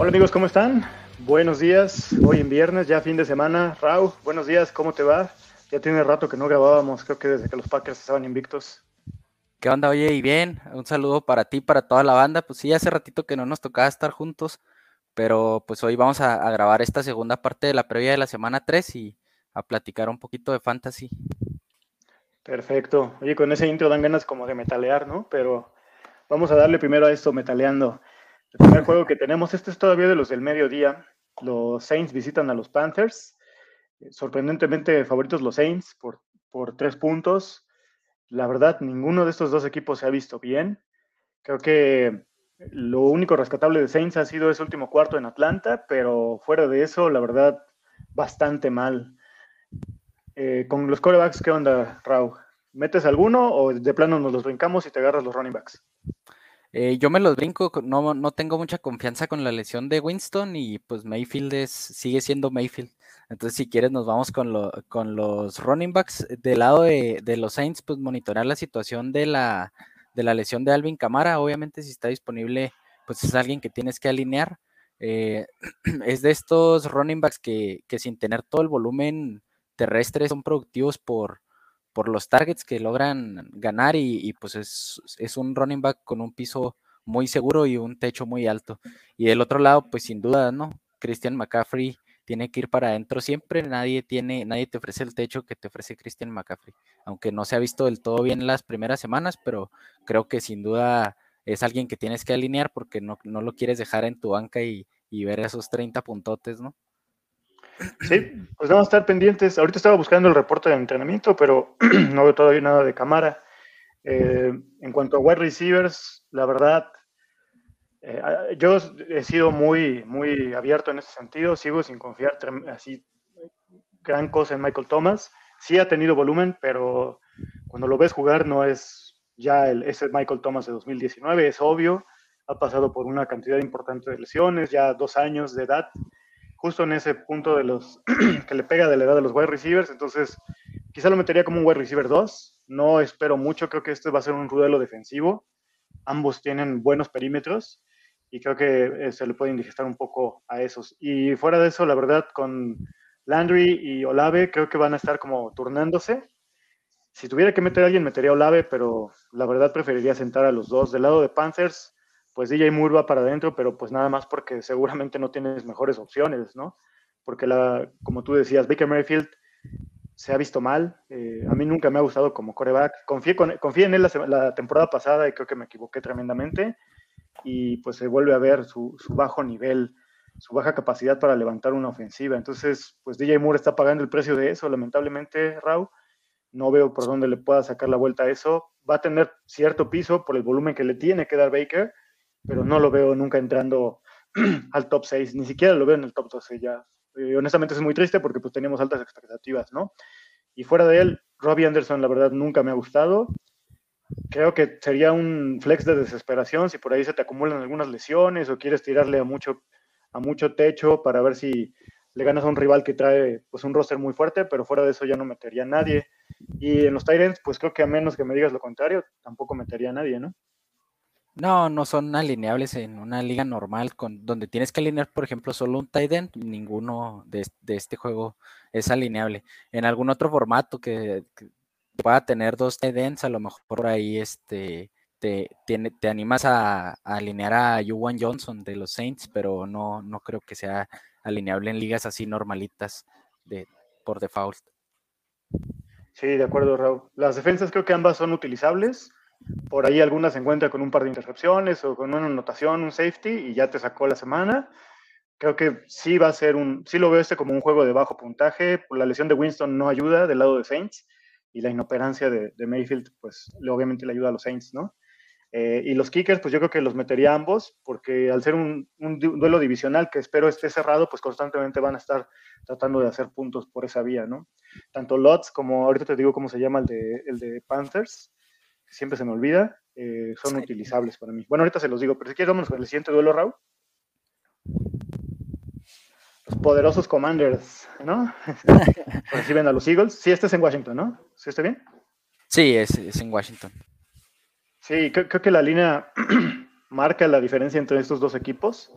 Hola amigos, ¿cómo están? Buenos días, hoy en viernes, ya fin de semana. Raúl, buenos días, ¿cómo te va? Ya tiene rato que no grabábamos, creo que desde que los Packers estaban invictos. ¿Qué onda? Oye, y bien, un saludo para ti, para toda la banda. Pues sí, hace ratito que no nos tocaba estar juntos, pero pues hoy vamos a, a grabar esta segunda parte de la previa de la semana 3 y a platicar un poquito de fantasy. Perfecto. Oye, con ese intro dan ganas como de metalear, ¿no? Pero vamos a darle primero a esto, metaleando. El primer juego que tenemos, este es todavía de los del mediodía. Los Saints visitan a los Panthers. Sorprendentemente favoritos los Saints por, por tres puntos. La verdad, ninguno de estos dos equipos se ha visto bien. Creo que lo único rescatable de Saints ha sido ese último cuarto en Atlanta, pero fuera de eso, la verdad, bastante mal. Eh, con los corebacks, ¿qué onda, Raúl? ¿Metes alguno o de plano nos los brincamos y te agarras los running backs? Eh, yo me los brinco, no, no tengo mucha confianza con la lesión de Winston y pues Mayfield es, sigue siendo Mayfield. Entonces, si quieres, nos vamos con, con los running backs. Del lado de, de, los Saints, pues monitorear la situación de la, de la lesión de Alvin Camara. Obviamente, si está disponible, pues es alguien que tienes que alinear. Eh, es de estos running backs que, que, sin tener todo el volumen terrestre son productivos por, por los targets que logran ganar y, pues es, es, un running back con un piso muy seguro y un techo muy alto. Y del otro lado, pues sin duda, ¿no? Christian McCaffrey tiene que ir para adentro siempre, nadie tiene, nadie te ofrece el techo que te ofrece Christian McCaffrey, aunque no se ha visto del todo bien las primeras semanas, pero creo que sin duda es alguien que tienes que alinear porque no, no lo quieres dejar en tu banca y, y ver esos 30 puntotes, ¿no? Sí, pues vamos a estar pendientes. Ahorita estaba buscando el reporte de entrenamiento, pero no veo todavía nada de cámara. Eh, en cuanto a wide receivers, la verdad, eh, yo he sido muy, muy abierto en ese sentido. Sigo sin confiar así gran cosa en Michael Thomas. Sí ha tenido volumen, pero cuando lo ves jugar no es ya el, ese Michael Thomas de 2019, es obvio. Ha pasado por una cantidad importante de lesiones, ya dos años de edad justo en ese punto de los que le pega de la edad de los wide receivers, entonces quizá lo metería como un wide receiver 2, no espero mucho, creo que este va a ser un rudelo defensivo, ambos tienen buenos perímetros y creo que eh, se le puede indigestar un poco a esos. Y fuera de eso, la verdad, con Landry y Olave creo que van a estar como turnándose. Si tuviera que meter a alguien, metería a Olave, pero la verdad preferiría sentar a los dos. Del lado de Panthers, pues DJ Moore va para adentro, pero pues nada más porque seguramente no tienes mejores opciones, ¿no? Porque la, como tú decías, Baker Mayfield se ha visto mal. Eh, a mí nunca me ha gustado como coreback. Confié, con, confié en él la, la, temporada pasada y creo que me equivoqué tremendamente. Y pues se vuelve a ver su, su, bajo nivel, su baja capacidad para levantar una ofensiva. Entonces, pues DJ Moore está pagando el precio de eso, lamentablemente, Raúl. No veo por dónde le pueda sacar la vuelta a eso. Va a tener cierto piso por el volumen que le tiene que dar Baker, pero no lo veo nunca entrando al top 6, ni siquiera lo veo en el top 12 ya. Eh, honestamente es muy triste porque pues teníamos altas expectativas, ¿no? Y fuera de él, Robbie Anderson la verdad nunca me ha gustado. Creo que sería un flex de desesperación si por ahí se te acumulan algunas lesiones o quieres tirarle a mucho, a mucho techo para ver si le ganas a un rival que trae pues un roster muy fuerte, pero fuera de eso ya no metería a nadie. Y en los Tyrants, pues creo que a menos que me digas lo contrario, tampoco metería a nadie, ¿no? No, no son alineables en una liga normal, con, donde tienes que alinear, por ejemplo, solo un tight end, ninguno de, de este juego es alineable. En algún otro formato que, que pueda tener dos tight ends, a lo mejor por ahí este, te, te, te animas a, a, alinear a Juwan Johnson de los Saints, pero no, no creo que sea alineable en ligas así normalitas de, por default. Sí, de acuerdo, Raúl. Las defensas creo que ambas son utilizables por ahí alguna se encuentra con un par de intercepciones o con una anotación, un safety, y ya te sacó la semana. Creo que sí va a ser un, sí lo veo este como un juego de bajo puntaje. La lesión de Winston no ayuda del lado de Saints y la inoperancia de, de Mayfield, pues obviamente le ayuda a los Saints, ¿no? Eh, y los kickers, pues yo creo que los metería ambos, porque al ser un, duelo divisional que espero esté cerrado, pues constantemente van a estar tratando de hacer puntos por esa vía, ¿no? Tanto Lots como, ahorita te digo cómo se llama el de, el de Panthers, siempre se me olvida, eh, son sí. utilizables para mí. Bueno, ahorita se los digo, pero si quieres, vamos con el siguiente duelo, Raúl. Los poderosos Commanders, ¿no? Reciben a los Eagles. Sí, este es en Washington, ¿no? ¿Sí está bien? Sí, es, es en Washington. Sí, creo, creo, que la línea marca la diferencia entre estos dos equipos.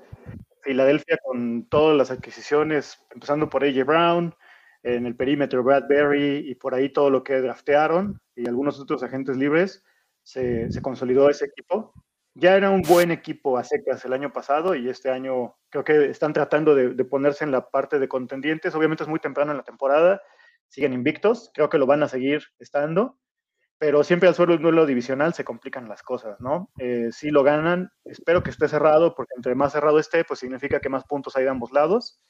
Filadelfia con todas las adquisiciones, empezando por AJ Brown, en el perímetro Bradbury y por ahí todo lo que draftearon y algunos otros agentes libres, se, consolidó ese equipo. Ya era un buen equipo a secas el año pasado y este año creo que están tratando de, ponerse en la parte de contendientes. Obviamente es muy temprano en la temporada, siguen invictos, creo que lo van a seguir estando, pero siempre al suelo un duelo divisional se complican las cosas, ¿no? Eh, si lo ganan, espero que esté cerrado, porque entre más cerrado esté, pues significa que más puntos hay de ambos lados.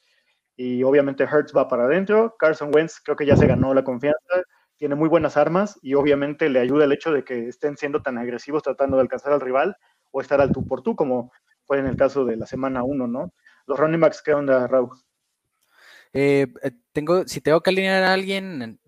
Y obviamente Hertz va para adentro. Carson Wentz creo que ya se ganó la confianza, tiene muy buenas armas y obviamente le ayuda el hecho de que estén siendo tan agresivos tratando de alcanzar al rival o estar al tú por tú, como fue en el caso de la semana 1, ¿no? Los running backs, ¿qué onda, Raúl? Eh, eh, tengo, si tengo que alinear a alguien,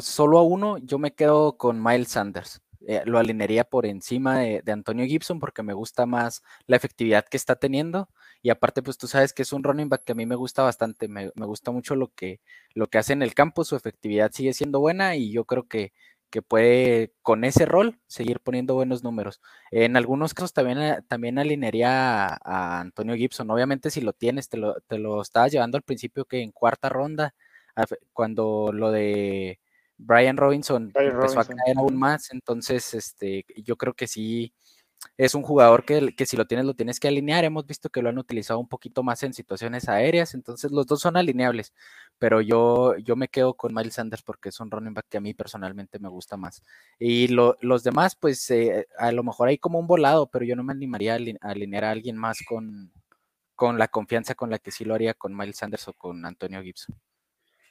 solo a uno, yo me quedo con Miles Sanders. Eh, lo alinearía por encima de, Antonio Gibson porque me gusta más la efectividad que está teniendo. Y aparte, pues tú sabes que es un running back que a mí me gusta bastante. Me, gusta mucho lo que, lo que hace en el campo. Su efectividad sigue siendo buena y yo creo que, que puede con ese rol seguir poniendo buenos números. En algunos casos también, eh, también alinearía a, Antonio Gibson. Obviamente si lo tienes, te lo, te lo estabas llevando al principio que en cuarta ronda, cuando lo de Brian Robinson empezó a caer aún más, entonces este, yo creo que sí es un jugador que, que, si lo tienes lo tienes que alinear. Hemos visto que lo han utilizado un poquito más en situaciones aéreas, entonces los dos son alineables, pero yo, yo me quedo con Miles Sanders porque es un running back que a mí personalmente me gusta más. Y los demás, pues eh, a lo mejor hay como un volado, pero yo no me animaría a, alinear a alguien más con, con la confianza con la que sí lo haría con Miles Sanders o con Antonio Gibson.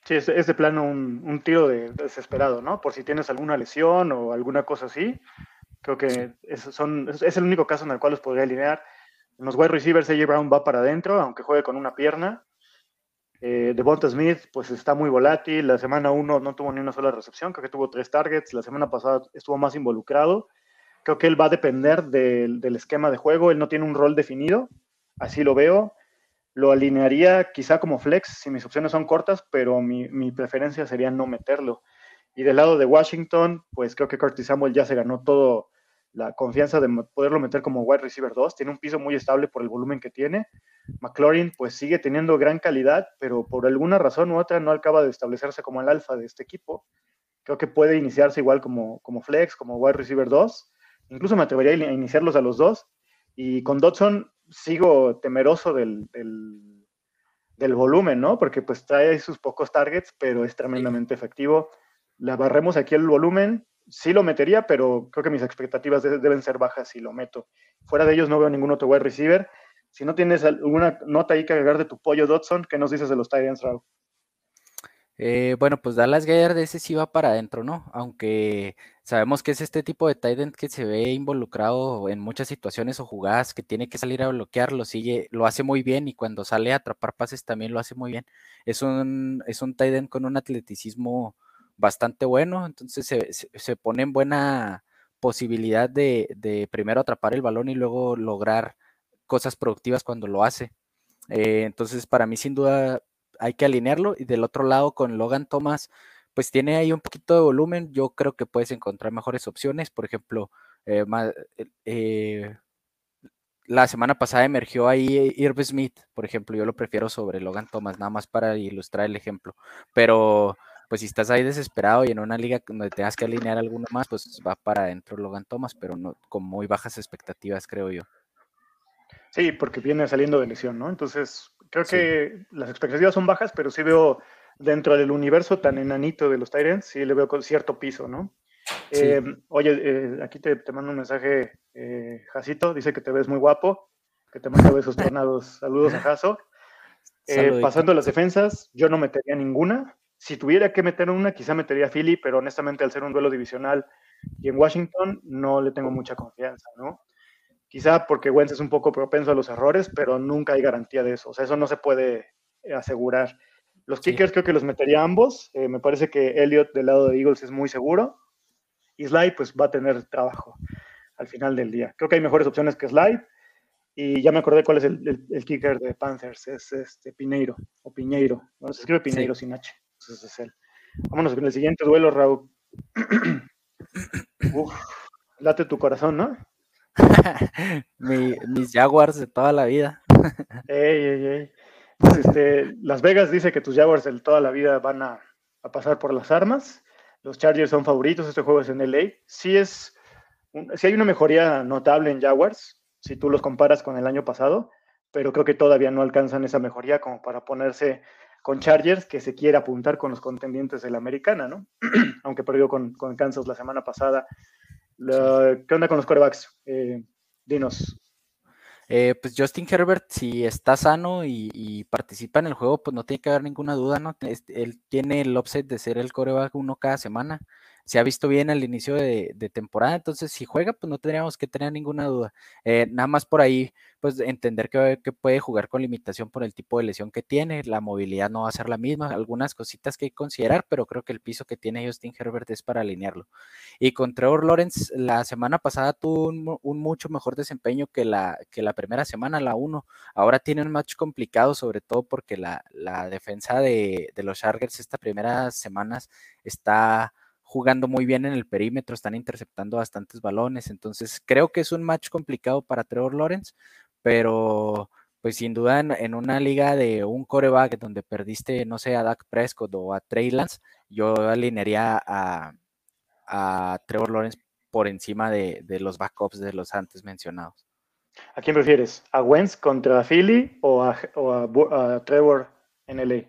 Sí, es, de plano un, tiro de, desesperado, ¿no? Por si tienes alguna lesión o alguna cosa así. Creo que es, son, es, el único caso en el cual los podría alinear. En los wide receivers, AJ Brown va para adentro, aunque juegue con una pierna. Eh, Devonta Smith, pues está muy volátil. La semana 1 no tuvo ni una sola recepción, creo que tuvo tres targets. La semana pasada estuvo más involucrado. Creo que él va a depender del, del esquema de juego. Él no tiene un rol definido, así lo veo. Lo alinearía quizá como flex si mis opciones son cortas, pero mi, preferencia sería no meterlo. Y del lado de Washington, pues creo que Curtis Samuel ya se ganó todo la confianza de poderlo meter como wide receiver 2. Tiene un piso muy estable por el volumen que tiene. McLaurin pues sigue teniendo gran calidad, pero por alguna razón u otra no acaba de establecerse como el alfa de este equipo. Creo que puede iniciarse igual como, como flex, como wide receiver 2. Incluso me atrevería a iniciarlos a los dos. Y con Dodson sigo temeroso del, del, volumen, ¿no? Porque pues trae sus pocos targets, pero es tremendamente efectivo. La barremos aquí el volumen, sí lo metería, pero creo que mis expectativas deben ser bajas si lo meto. Fuera de ellos no veo ningún otro wide receiver. Si no tienes alguna nota ahí que agregar de tu pollo Dodson, ¿qué nos dices de los Titans, Raúl? Eh, bueno, pues Dallas Gayer de ese sí va para adentro, ¿no? Aunque sabemos que es este tipo de tight end que se ve involucrado en muchas situaciones o jugadas que tiene que salir a bloquear, lo sigue, lo hace muy bien y cuando sale a atrapar pases también lo hace muy bien. Es un, es un tight end con un atleticismo bastante bueno, entonces se, pone en buena posibilidad de, de, primero atrapar el balón y luego lograr cosas productivas cuando lo hace. Eh, entonces, para mí, sin duda, hay que alinearlo. Y del otro lado, con Logan Thomas, pues tiene ahí un poquito de volumen. Yo creo que puedes encontrar mejores opciones. Por ejemplo, eh, eh, la semana pasada emergió ahí Irv Smith, por ejemplo. Yo lo prefiero sobre Logan Thomas, nada más para ilustrar el ejemplo. Pero pues si estás ahí desesperado y en una liga donde tengas que alinear alguno más, pues va para adentro Logan Thomas, pero no con muy bajas expectativas, creo yo. Sí, porque viene saliendo de lesión, ¿no? Entonces, creo que las expectativas son bajas, pero sí veo dentro del universo tan enanito de los Tyrants, sí le veo con cierto piso, ¿no? Eh, oye, eh, aquí te, mando un mensaje, eh, Jacito, dice que te ves muy guapo, que te mando besos tornados. Saludos a Jaso. Eh, pasando a las defensas, yo no metería ninguna. Si tuviera que meter una, quizá metería a Philly, pero honestamente al ser un duelo divisional y en Washington no le tengo mucha confianza, ¿no? Quizá porque Wentz es un poco propenso a los errores, pero nunca hay garantía de eso. O sea, eso no se puede asegurar. Los kickers creo que los metería ambos. Eh, me parece que Elliot del lado de Eagles es muy seguro. Y Sly pues va a tener trabajo al final del día. Creo que hay mejores opciones que Sly. Y ya me acordé cuál es el, kicker de Panthers. Es este Pineiro o Piñeiro. Bueno, se escribe Pineiro sin H. Entonces es él. Vámonos con el siguiente duelo, Raúl. Uf, late tu corazón, ¿no? mis Jaguars de toda la vida. Ey, ey, ey. Este, Las Vegas dice que tus Jaguars de toda la vida van a, pasar por las armas. Los Chargers son favoritos, este juego es en LA. Sí, es, sí hay una mejoría notable en Jaguars, si tú los comparas con el año pasado, pero creo que todavía no alcanzan esa mejoría como para ponerse con Chargers, que se quiere apuntar con los contendientes de la americana, ¿no? Aunque perdió con, con, Kansas la semana pasada. ¿Qué onda con los quarterbacks? Eh, dinos. Eh, pues Justin Herbert, si está sano y, participa en el juego, pues no tiene que haber ninguna duda, ¿no? él tiene el offset de ser el coreback uno cada semana se ha visto bien al inicio de, temporada, entonces si juega, pues no tendríamos que tener ninguna duda. Eh, nada más por ahí, pues entender que, puede jugar con limitación por el tipo de lesión que tiene, la movilidad no va a ser la misma, algunas cositas que hay que considerar, pero creo que el piso que tiene Justin Herbert es para alinearlo. Y con Trevor Lawrence, la semana pasada tuvo un, mucho mejor desempeño que la, que la primera semana, la 1. Ahora tiene un match complicado, sobre todo porque la, defensa de, de los Chargers estas primeras semanas está jugando muy bien en el perímetro, están interceptando bastantes balones, entonces creo que es un match complicado para Trevor Lawrence, pero pues sin duda en, una liga de un coreback donde perdiste, no sé, a Dak Prescott o a Trey Lance, yo alinearía a, Trevor Lawrence por encima de, los backups de los antes mencionados. ¿A quién prefieres? ¿A Wentz contra Philly o a, Trevor en LA?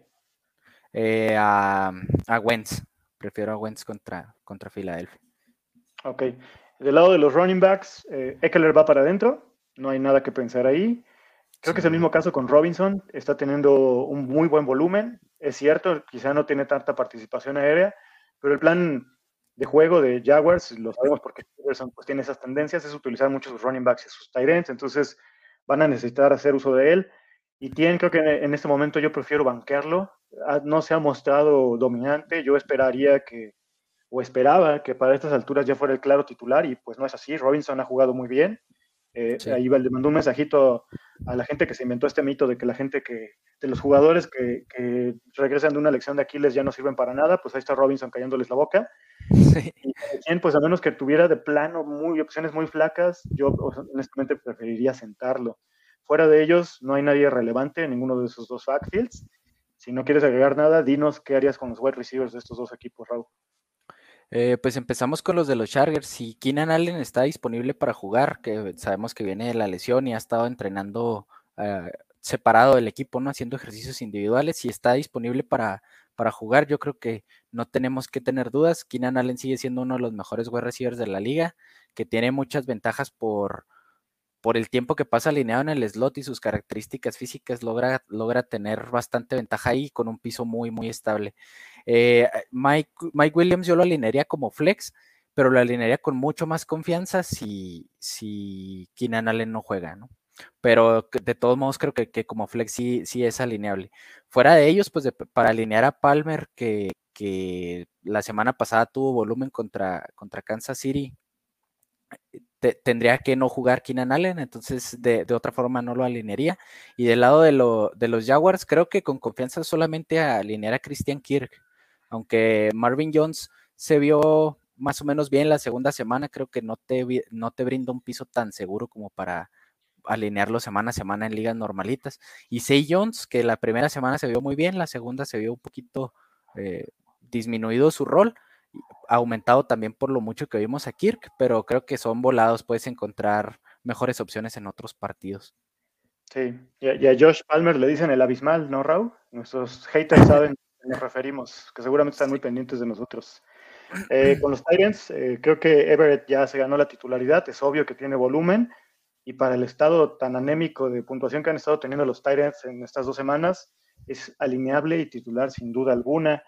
Eh, a, a Wentz. Prefiero a Wentz contra, contra Filadelfia. Ok. Del lado de los running backs, eh, Eckler va para adentro. No hay nada que pensar ahí. Creo que es el mismo caso con Robinson. Está teniendo un muy buen volumen. Es cierto, quizá no tiene tanta participación aérea, pero el plan de juego de Jaguars, lo sabemos porque Robinson pues, tiene esas tendencias, es utilizar mucho sus running backs y sus tight ends. Entonces van a necesitar hacer uso de él. Y tienen, creo que en este momento yo prefiero banquearlo no se ha mostrado dominante. Yo esperaría que, o esperaba que para estas alturas ya fuera el claro titular y pues no es así. Robinson ha jugado muy bien. Eh, Ahí le mandó un mensajito a la gente que se inventó este mito de que la gente que, de los jugadores que, que regresan de una lección de Aquiles ya no sirven para nada, pues ahí está Robinson cayéndoles la boca. Sí. Y pues a menos que tuviera de plano muy opciones muy flacas, yo honestamente preferiría sentarlo. Fuera de ellos, no hay nadie relevante en ninguno de esos dos backfields. Si no quieres agregar nada, dinos qué harías con los wide receivers de estos dos equipos, Raúl. Eh, pues empezamos con los de los Chargers. Si Keenan Allen está disponible para jugar, que sabemos que viene de la lesión y ha estado entrenando eh, separado del equipo, ¿no? Haciendo ejercicios individuales. Si está disponible para, para jugar, yo creo que no tenemos que tener dudas. Keenan Allen sigue siendo uno de los mejores wide receivers de la liga, que tiene muchas ventajas por, por el tiempo que pasa alineado en el slot y sus características físicas, logra, logra tener bastante ventaja ahí con un piso muy, muy estable. Eh, Mike, Williams yo lo alinearía como flex, pero lo alinearía con mucho más confianza si, si Keenan Allen no juega, ¿no? Pero de todos modos creo que, como flex sí, sí, es alineable. Fuera de ellos, pues para alinear a Palmer, que, que la semana pasada tuvo volumen contra, contra Kansas City, tendría que no jugar Keenan Allen, entonces de, otra forma no lo alinearía. Y del lado de, los Jaguars, creo que con confianza solamente alinear a Christian Kirk, aunque Marvin Jones se vio más o menos bien la segunda semana, creo que no te, no te brinda un piso tan seguro como para alinearlo semana a semana en ligas normalitas. Y Say Jones, que la primera semana se vio muy bien, la segunda se vio un poquito eh, disminuido su rol, aumentado también por lo mucho que vimos a Kirk, pero creo que son volados, puedes encontrar mejores opciones en otros partidos. Sí, y a, Josh Palmer le dicen el abismal, ¿no, Raúl? Nuestros haters saben nos referimos, que seguramente están muy pendientes de nosotros. Eh, con los Titans, eh, creo que Everett ya se ganó la titularidad, es obvio que tiene volumen, y para el estado tan anémico de puntuación que han estado teniendo los Titans en estas dos semanas, es alineable y titular sin duda alguna.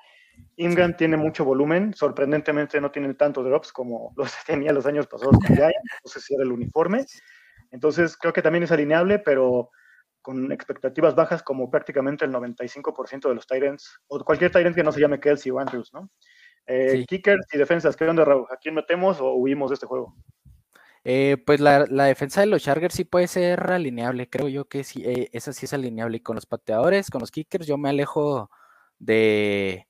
Ingram tiene mucho volumen, sorprendentemente no tiene tanto drops como los tenía los años pasados con Giants, no sé si era el uniforme. Entonces creo que también es alineable, pero con expectativas bajas como prácticamente el 95% de los Tyrants, o cualquier Tyrant que no se llame Kelsey o Andrews, ¿no? Eh, Kickers y defensas, ¿qué onda, Raúl? ¿A quién metemos o huimos de este juego? Eh, pues la, defensa de los Chargers sí puede ser alineable, creo yo que sí, eh, esa sí es alineable. Y con los pateadores, con los kickers, yo me alejo de,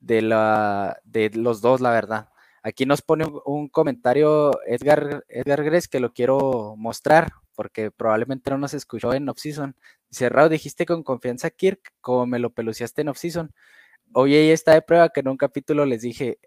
de, la, de los dos, la verdad. Aquí nos pone un, comentario Edgar, Edgar Gres que lo quiero mostrar porque probablemente no nos escuchó en off-season. Dice, dijiste con confianza Kirk como me lo peluciaste en off-season. Oye, está de prueba que en un capítulo les dije,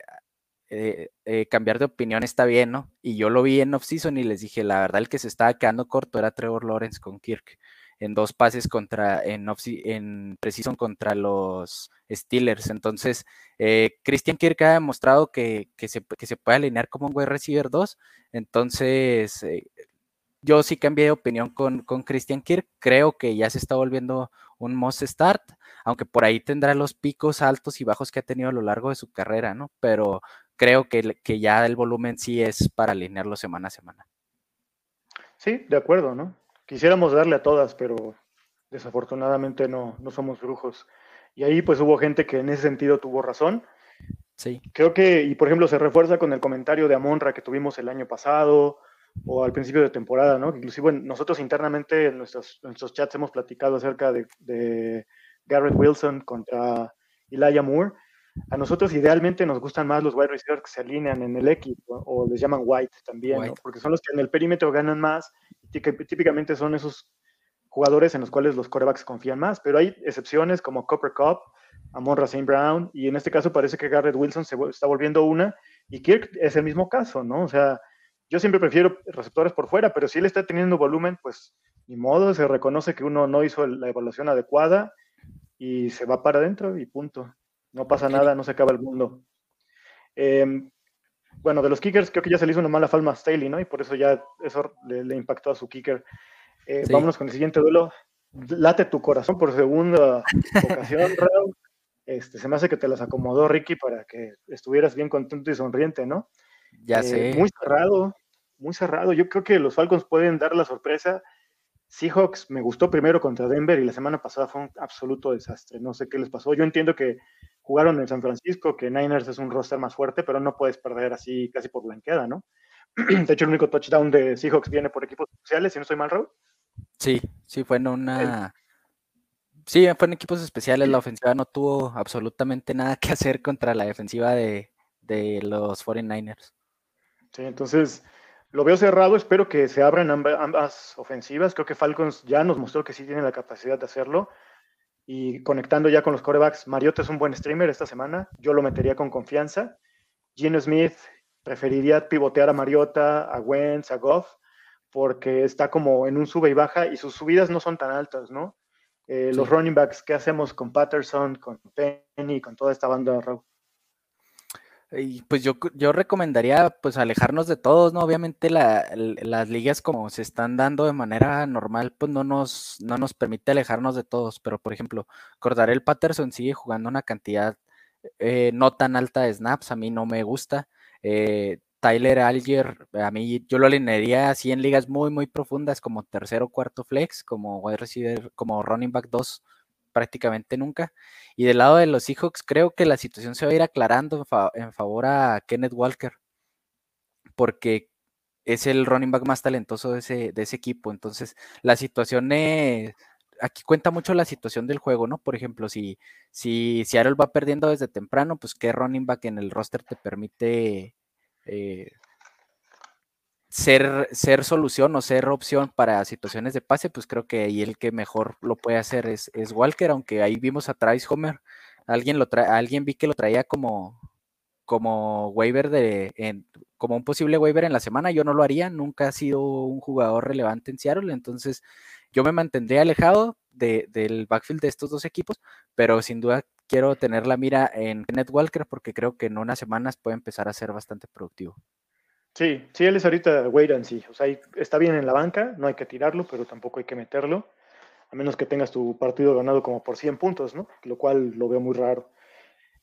eh, eh, cambiar de opinión está bien, ¿no? Y yo lo vi en off-season y les dije, la verdad, el que se estaba quedando corto era Trevor Lawrence con Kirk en dos pases contra, en, en precision contra los Steelers. Entonces, eh, Christian Kirk ha demostrado que, se, que, se, puede alinear como un wide receiver 2. Entonces, yo sí cambié de opinión con, con Christian Kirk. Creo que ya se está volviendo un must start, aunque por ahí tendrá los picos altos y bajos que ha tenido a lo largo de su carrera, ¿no? Pero creo que, que ya el volumen sí es para alinearlo semana a semana. Sí, de acuerdo, ¿no? Quisiéramos darle a todas, pero desafortunadamente no, no somos brujos. Y ahí pues hubo gente que en ese sentido tuvo razón. Sí. Creo que, y por ejemplo, se refuerza con el comentario de Amonra que tuvimos el año pasado o al principio de temporada, ¿no? Inclusive nosotros internamente en nuestros, nuestros chats hemos platicado acerca de, de Garrett Wilson contra Elijah Moore a nosotros idealmente nos gustan más los wide receivers que se alinean en el equipo o les llaman white también, porque son los que en el perímetro ganan más. Típicamente son esos jugadores en los cuales los corebacks confían más, pero hay excepciones como Copper Cup, Amon Racine Brown, y en este caso parece que Garrett Wilson se está volviendo una, y Kirk es el mismo caso, ¿no? O sea, yo siempre prefiero receptores por fuera, pero si él está teniendo volumen, pues ni modo, se reconoce que uno no hizo la evaluación adecuada y se va para adentro y punto. No pasa nada, no se acaba el mundo. Em, bueno, de los kickers creo que ya se le hizo una mala falma a Staley, ¿no? Y por eso ya eso le, impactó a su kicker. Eh, vámonos con el siguiente duelo. Late tu corazón por segunda ocasión, Raúl. Este, se me hace que te las acomodó Ricky para que estuvieras bien contento y sonriente, ¿no? Ya eh, sé. Muy cerrado, muy cerrado. Yo creo que los Falcons pueden dar la sorpresa Seahawks me gustó primero contra Denver y la semana pasada fue un absoluto desastre. No sé qué les pasó. Yo entiendo que jugaron en San Francisco, que Niners es un roster más fuerte, pero no puedes perder así casi por blanqueada, ¿no? De hecho, el único touchdown de Seahawks viene por equipos especiales, si no estoy mal, Raúl. Sí, sí, fue en una. Sí, fue en equipos especiales. La ofensiva no tuvo absolutamente nada que hacer contra la defensiva de, de los 49ers. Sí, entonces lo veo cerrado, espero que se abran ambas, ofensivas. Creo que Falcons ya nos mostró que sí tiene la capacidad de hacerlo. Y conectando ya con los corebacks, Mariota es un buen streamer esta semana. Yo lo metería con confianza. Gino Smith preferiría pivotear a Mariota, a Wentz, a Goff, porque está como en un sube y baja y sus subidas no son tan altas, ¿no? Eh, los running backs, ¿qué hacemos con Patterson, con Penny, con toda esta banda, Raúl? Y pues yo, yo recomendaría pues alejarnos de todos, ¿no? Obviamente las ligas como se están dando de manera normal, pues no nos, no nos permite alejarnos de todos, pero por ejemplo, el Patterson sigue jugando una cantidad eh, no tan alta de snaps, a mí no me gusta. Eh, Tyler Alger, a mí yo lo alinearía así en ligas muy, muy profundas, como tercero, cuarto flex, como wide receiver, como running back 2 prácticamente nunca. Y del lado de los Seahawks, creo que la situación se va a ir aclarando en, favor a Kenneth Walker, porque es el running back más talentoso de ese, de ese equipo. Entonces, la situación es. Aquí cuenta mucho la situación del juego, ¿no? Por ejemplo, si, si Seattle va perdiendo desde temprano, pues qué running back en el roster te permite eh, ser, ser solución o ser opción para situaciones de pase, pues creo que ahí el que mejor lo puede hacer es, es Walker, aunque ahí vimos a Travis Homer, alguien lo alguien vi que lo traía como, como waiver de, en, como un posible waiver en la semana, yo no lo haría, nunca ha sido un jugador relevante en Seattle, entonces yo me mantendría alejado de, del backfield de estos dos equipos, pero sin duda quiero tener la mira en Kenneth Walker porque creo que en unas semanas puede empezar a ser bastante productivo. Sí, sí, él es ahorita wait and see. O sea, está bien en la banca, no hay que tirarlo, pero tampoco hay que meterlo, a menos que tengas tu partido ganado como por 100 puntos, ¿no? Lo cual lo veo muy raro.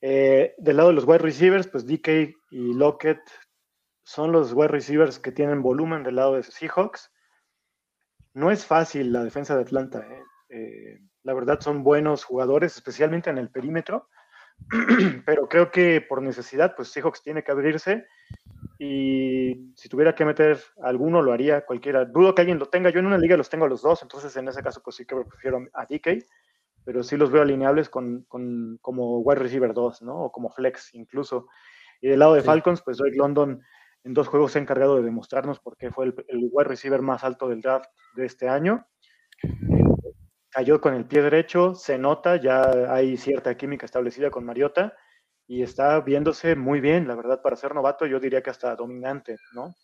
Eh, del lado de los wide receivers, pues DK y Lockett son los wide receivers que tienen volumen del lado de Seahawks. No es fácil la defensa de Atlanta. ¿eh? Eh, la verdad son buenos jugadores, especialmente en el perímetro, pero creo que por necesidad, pues Seahawks tiene que abrirse y si tuviera que meter alguno, lo haría cualquiera. Dudo que alguien lo tenga. Yo en una liga los tengo a los dos, entonces en ese caso, pues sí que prefiero a DK, pero sí los veo alineables con, con como wide receiver 2, ¿no? O como flex incluso. Y del lado de Falcons, pues Drake London en dos juegos se ha encargado de demostrarnos por qué fue el, el wide receiver más alto del draft de este año. cayó con el pie derecho, se nota, ya hay cierta química establecida con Mariota y está viéndose muy bien, la verdad, para ser novato yo diría que hasta dominante, ¿no?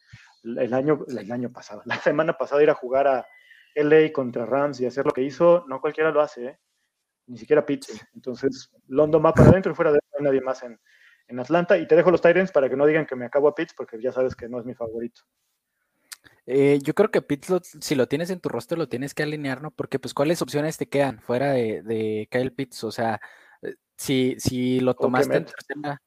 El año, el año pasado, la semana pasada ir a jugar a LA contra Rams y hacer lo que hizo, no cualquiera lo hace, ¿eh? ni siquiera Pitts. Entonces, London va para adentro y fuera de no hay nadie más en, en Atlanta. Y te dejo los Tyrants para que no digan que me acabo a Pitts, porque ya sabes que no es mi favorito. Eh, yo creo que Pitts, si lo tienes en tu rostro, lo tienes que alinear, ¿no? Porque, pues, ¿cuáles opciones te quedan fuera de, de Kyle Pitts? O sea, si, si lo tomaste en tercera,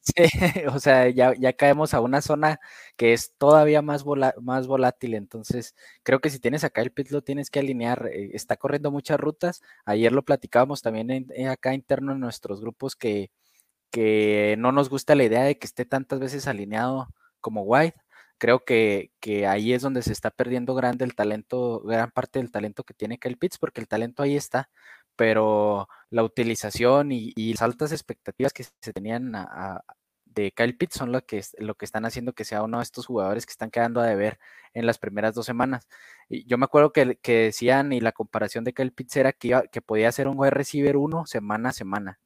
sí, o sea, ya, ya, caemos a una zona que es todavía más, más volátil. Entonces, creo que si tienes a Kyle Pitts, lo tienes que alinear. Eh, está corriendo muchas rutas. Ayer lo platicábamos también en, acá interno en nuestros grupos que que no nos gusta la idea de que esté tantas veces alineado como White. Creo que, ahí es donde se está perdiendo grande el talento, gran parte del talento que tiene Kyle Pitts, porque el talento ahí está, pero la utilización y, las altas expectativas que se tenían de Kyle Pitts son lo que, lo que están haciendo que sea uno de estos jugadores que están quedando a deber en las primeras dos semanas. Y yo me acuerdo que, decían, y la comparación de Kyle Pitts era que, podía ser un wide receiver uno semana a semana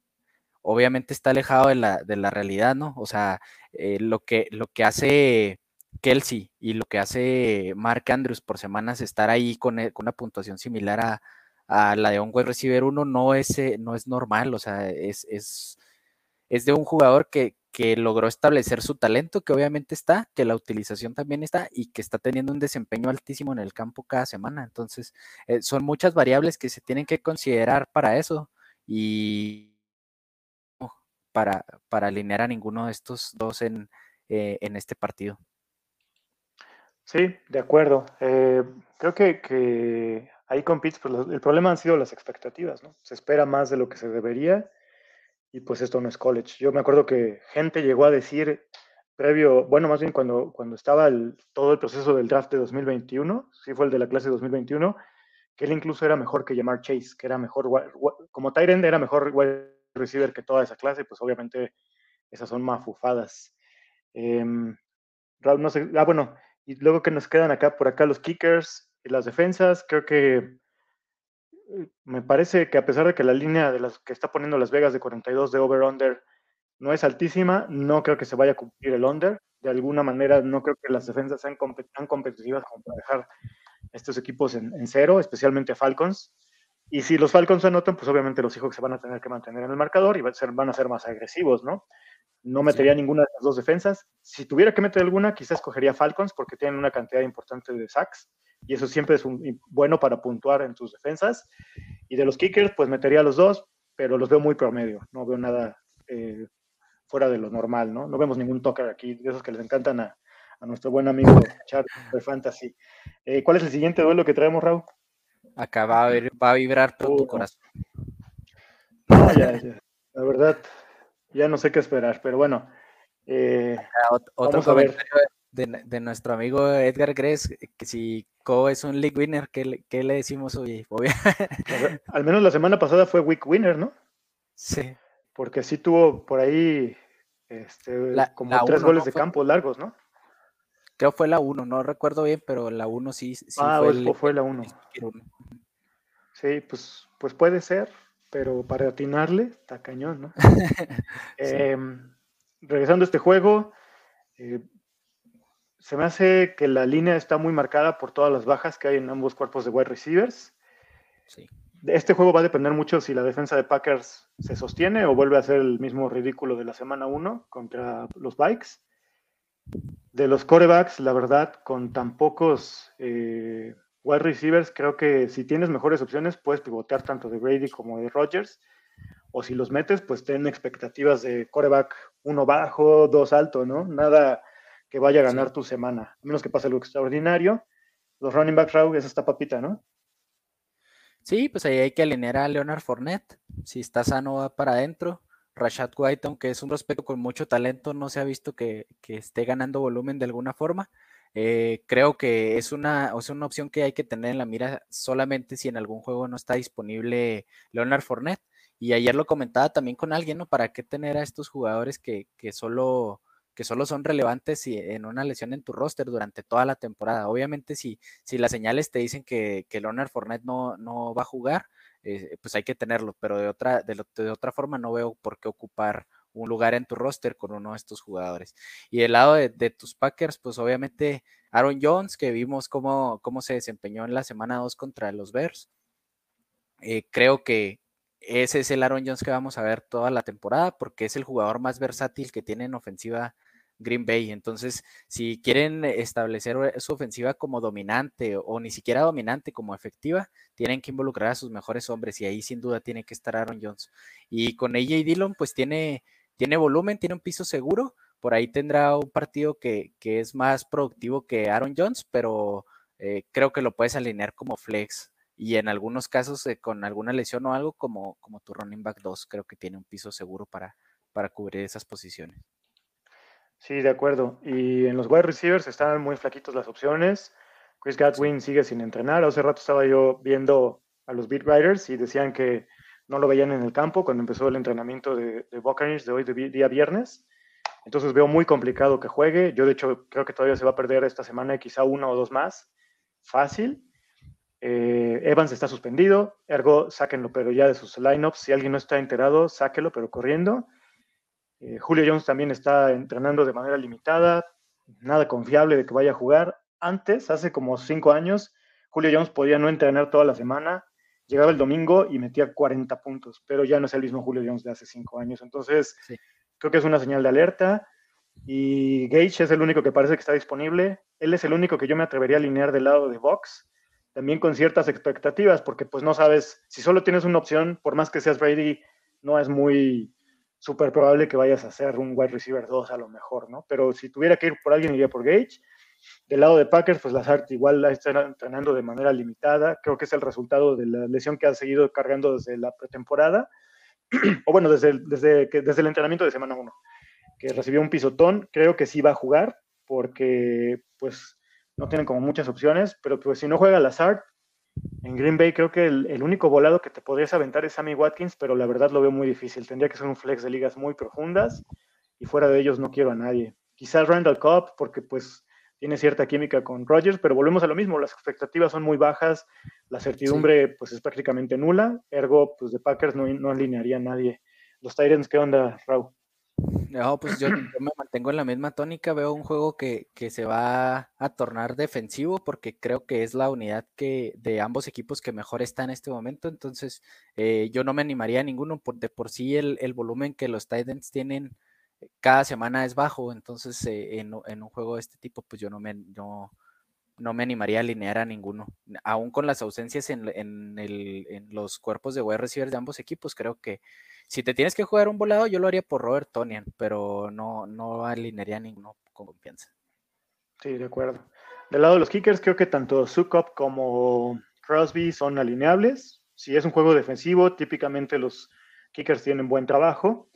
obviamente está alejado de la, de la realidad, ¿no? O sea, eh, lo, que, lo que hace Kelsey y lo que hace Mark Andrews por semanas estar ahí con, con una puntuación similar a, a, la de un wide receiver uno no es, eh, no es normal, o sea, es, es, es de un jugador que, que, logró establecer su talento, que obviamente está, que la utilización también está y que está teniendo un desempeño altísimo en el campo cada semana. Entonces, son muchas variables que se tienen que considerar para eso y para, para alinear a ninguno de estos dos en, eh, en este partido. Sí, de acuerdo. Eh, creo que, que, ahí con Pitts, pues el problema han sido las expectativas, ¿no? Se espera más de lo que se debería y pues esto no es college. Yo me acuerdo que gente llegó a decir previo, bueno, más bien cuando, cuando estaba el, todo el proceso del draft de 2021, sí fue el de la clase de 2021, que él incluso era mejor que llamar Chase, que era mejor, como Tyrend era mejor receiver que toda esa clase, pues obviamente esas son mafufadas. Eh, no sé, ah, bueno, y luego que nos quedan acá por acá los kickers las defensas, creo que eh, me parece que a pesar de que la línea de las que está poniendo Las Vegas de 42 de over-under no es altísima, no creo que se vaya a cumplir el under. De alguna manera, no creo que las defensas sean tan competitivas como para dejar estos equipos en, en cero, especialmente Falcons. Y si los Falcons se anotan, pues obviamente los hijos se van a tener que mantener en el marcador y van a ser, van a ser más agresivos, ¿no? No metería ninguna de las dos defensas. Si tuviera que meter alguna, quizás escogería Falcons porque tienen una cantidad importante de sacks y eso siempre es un, bueno para puntuar en tus defensas. Y de los kickers, pues metería a los dos, pero los veo muy promedio. No veo nada eh, fuera de lo normal, ¿no? No vemos ningún toker aquí, de esos que les encantan a, a nuestro buen amigo Charles de Fantasy. Eh, ¿Cuál es el siguiente duelo que traemos, Raúl? Acá va a, va a vibrar todo tu corazón. La verdad, ya no sé qué esperar, pero bueno. Eh, otro comentario de, de, nuestro amigo Edgar Gress, que si Co es un league winner, ¿qué, le decimos hoy? Al menos la semana pasada fue week winner, ¿no? Sí. Porque sí tuvo por ahí este, como tres goles de campo largos, ¿no? Creo fue la 1, no recuerdo bien, pero la 1 sí, sí ah, fue, el, fue la 1. Sí, pues, pues puede ser, pero para atinarle está cañón, ¿no? Em, regresando a este juego, eh, se me hace que la línea está muy marcada por todas las bajas que hay en ambos cuerpos de wide receivers. Sí. Este juego va a depender mucho si la defensa de Packers se sostiene o vuelve a ser el mismo ridículo de la semana 1 contra los Bikes de los corebacks, la verdad, con tan pocos eh, wide receivers, creo que si tienes mejores opciones, puedes pivotear tanto de Brady como de Rodgers. O si los metes, pues ten expectativas de coreback uno bajo, dos alto, ¿no? Nada que vaya a ganar tu semana, a menos que pase algo extraordinario. Los running back Raúl, es esta papita, ¿no? Sí, pues ahí hay que alinear a Leonard Fournette. Si está sano, va para adentro. Rashad White, aunque es un prospecto con mucho talento, no se ha visto que, esté ganando volumen de alguna forma. Eh, creo que es una, o una opción que hay que tener en la mira solamente si en algún juego no está disponible Leonard Fournette. y ayer lo comentaba también con alguien, ¿no? ¿Para qué tener a estos jugadores que, que solo que solo son relevantes en una lesión en tu roster durante toda la temporada. Obviamente, si, si las señales te dicen que, que Leonard Fournette no, no va a jugar, eh, pues hay que tenerlo, pero de otra, de, de, otra forma no veo por qué ocupar un lugar en tu roster con uno de estos jugadores. Y del lado de, tus Packers, pues obviamente Aaron Jones, que vimos cómo, cómo se desempeñó en la semana 2 contra los Bears. Eh, creo que ese es el Aaron Jones que vamos a ver toda la temporada porque es el jugador más versátil que tiene en ofensiva Green Bay. Entonces, si quieren establecer su ofensiva como dominante o ni siquiera dominante, como efectiva, tienen que involucrar a sus mejores hombres y ahí sin duda tiene que estar Aaron Jones. Y con AJ Dillon, pues tiene, tiene volumen, tiene un piso seguro. Por ahí tendrá un partido que, que es más productivo que Aaron Jones, pero eh, creo que lo puedes alinear como flex. Y en algunos casos, eh, con alguna lesión o algo, como, como tu running back 2, creo que tiene un piso seguro para, para cubrir esas posiciones. Sí, de acuerdo. Y en los wide receivers están muy flaquitos las opciones. Chris Godwin sigue sin entrenar. Hace rato estaba yo viendo a los beat writers y decían que no lo veían en el campo cuando empezó el entrenamiento de, de de hoy, día viernes. Entonces veo muy complicado que juegue. Yo, de hecho, creo que todavía se va a perder esta semana quizá uno o dos más. Fácil. Eh, Evans está suspendido, ergo, sáquenlo, pero ya de sus lineups. Si alguien no está enterado, sáquelo, pero corriendo. Eh, Julio Jones también está entrenando de manera limitada, nada confiable de que vaya a jugar. Antes, hace como cinco años, Julio Jones podía no entrenar toda la semana, llegaba el domingo y metía 40 puntos, pero ya no es el mismo Julio Jones de hace cinco años. Entonces, creo que es una señal de alerta. Y Gage es el único que parece que está disponible. Él es el único que yo me atrevería a alinear del lado de Vox, también con ciertas expectativas, porque pues no sabes, si solo tienes una opción, por más que seas Brady, no es muy súper probable que vayas a hacer un wide receiver 2 a lo mejor, ¿no? Pero si tuviera que ir por alguien, iría por Gage. Del lado de Packers, pues Lazard igual está entrenando de manera limitada. Creo que es el resultado de la lesión que ha seguido cargando desde la pretemporada, o bueno, desde el, desde, desde el entrenamiento de semana 1, que recibió un pisotón. Creo que sí va a jugar, porque pues no tienen como muchas opciones, pero pues si no juega Lazard, en Green Bay creo que el, único volado que te podrías aventar es Sammy Watkins, pero la verdad lo veo muy difícil. Tendría que ser un flex de ligas muy profundas y fuera de ellos no quiero a nadie. Quizás Randall Cobb, porque pues tiene cierta química con Rodgers, pero volvemos a lo mismo, las expectativas son muy bajas, la certidumbre pues es prácticamente nula, ergo pues de Packers no, no alinearía a nadie. Los Titans, ¿qué onda, Raúl? No, pues yo, me mantengo en la misma tónica. Veo un juego que, se va a tornar defensivo porque creo que es la unidad que de ambos equipos que mejor está en este momento. Entonces, eh, yo no me animaría a ninguno. Por, de por sí, el, volumen que los Titans tienen cada semana es bajo. Entonces, eh, en, un juego de este tipo, pues yo no me, no, no me animaría a alinear a ninguno. Aún con las ausencias en, los cuerpos de wide receivers de ambos equipos, creo que si te tienes que jugar un volado, yo lo haría por Robert Tonian, pero no, no alinearía ninguno con confianza. Sí, de acuerdo. Del lado de los kickers, creo que tanto Sukop como Crosby son alineables. Si es un juego defensivo, típicamente los kickers tienen buen trabajo.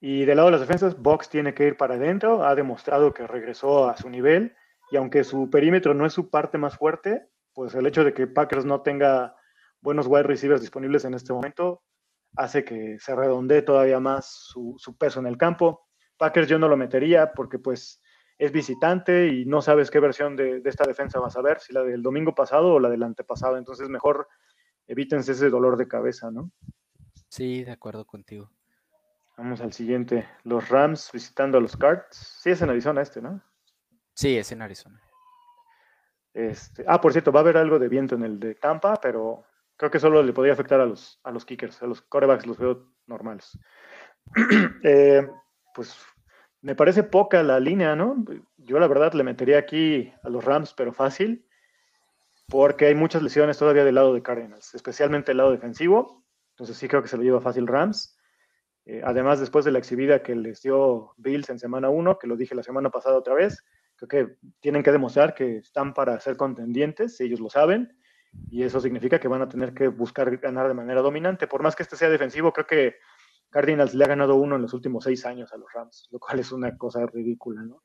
Y del lado de las defensas, Box tiene que ir para adentro. Ha demostrado que regresó a su nivel. Y aunque su perímetro no es su parte más fuerte, pues el hecho de que Packers no tenga buenos wide receivers disponibles en este momento hace que se redondee todavía más su, peso en el campo. Packers yo no lo metería porque pues es visitante y no sabes qué versión de, esta defensa vas a ver, si la del domingo pasado o la del antepasado. Entonces mejor evítense ese dolor de cabeza, ¿no? Sí, de acuerdo contigo. Vamos al siguiente. Los Rams visitando a los Cards. Sí, es en Arizona este, ¿no? Sí, es en Arizona. Este, ah, por cierto, va a haber algo de viento en el de Tampa, pero Creo que solo le podría afectar a los, a los kickers, a los corebacks los veo normales. Eh, pues me parece poca la línea, ¿no? Yo la verdad le metería aquí a los Rams, pero fácil, porque hay muchas lesiones todavía del lado de Cardinals, especialmente el lado defensivo. Entonces sí creo que se lo lleva fácil Rams. Eh, además, después de la exhibida que les dio Bills en semana 1, que lo dije la semana pasada otra vez, creo que tienen que demostrar que están para ser contendientes, ellos lo saben y eso significa que van a tener que buscar ganar de manera dominante. Por más que este sea defensivo, creo que Cardinals le ha ganado uno en los últimos seis años a los Rams, lo cual es una cosa ridícula, ¿no?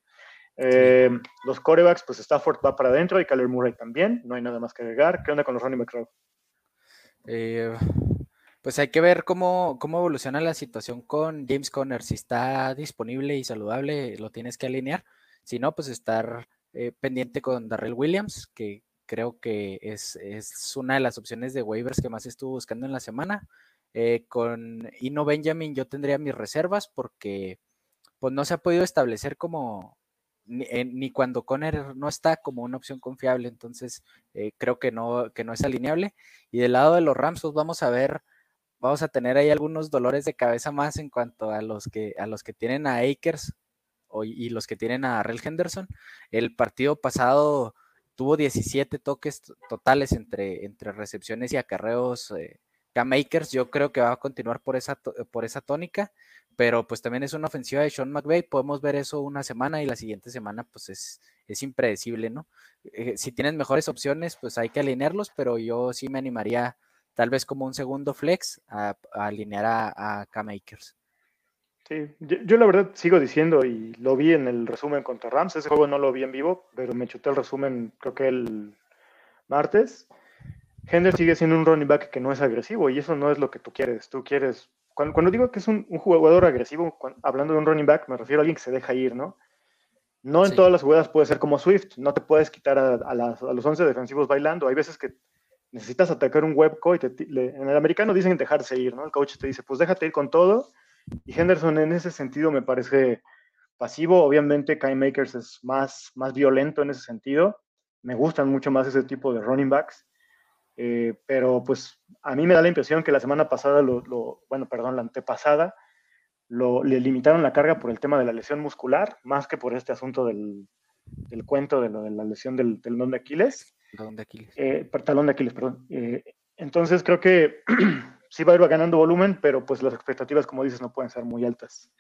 Eh, los corebacks, pues Stafford va para adentro y Kyler Murray también, no hay nada más que agregar. ¿Qué onda con los running back eh, Pues hay que ver cómo, cómo evoluciona la situación con James Conner. Si está disponible y saludable, lo tienes que alinear. Si no, pues estar eh, pendiente con Darrell Williams, que creo que es, una de las opciones de waivers que más estuvo buscando en la semana. Eh, con Ino Benjamin yo tendría mis reservas porque pues no se ha podido establecer como ni, cuando Conner no está como una opción confiable, entonces creo que no, que no es alineable. Y del lado de los Rams, pues vamos a ver vamos a tener ahí algunos dolores de cabeza más en cuanto a los que, a los que tienen a Akers y los que tienen a Rel Henderson. El partido pasado tuvo 17 toques totales entre, entre recepciones y acarreos. Eh, Cam Akers, yo creo que va a continuar por esa, por esa tónica, pero pues también es una ofensiva de Sean McVay. Podemos ver eso una semana y la siguiente semana, pues es, es impredecible, ¿no? Eh, si tienen mejores opciones, pues hay que alinearlos, pero yo sí me animaría tal vez como un segundo flex a, alinear a, a K-Makers. Sí, yo, la verdad sigo diciendo y lo vi en el resumen contra Rams, ese juego no lo vi en vivo, pero me chuté el resumen creo que el martes. Hender sigue siendo un running back que no es agresivo y eso no es lo que tú quieres. Tú quieres, cuando, digo que es un, jugador agresivo, hablando de un running back, me refiero a alguien que se deja ir, ¿no? No en todas las jugadas puede ser como Swift, no te puedes quitar a, a los 11 defensivos bailando. Hay veces que necesitas atacar un webco y en el americano dicen dejarse ir, ¿no? El coach te dice, pues déjate ir con todo. Y Henderson en ese sentido me parece pasivo. Obviamente, Kai Makers es más, más violento en ese sentido. Me gustan mucho más ese tipo de running backs. Eh, pero pues a mí me da la impresión que la semana pasada, lo, bueno, perdón, la antepasada, lo, le limitaron la carga por el tema de la lesión muscular, más que por este asunto del, del cuento de, lo, de la lesión del tendón de Aquiles. Talón de Aquiles. Eh, talón de Aquiles, perdón. Eh, entonces creo que sí va a ir ganando volumen, pero pues las expectativas, como dices, no pueden ser muy altas.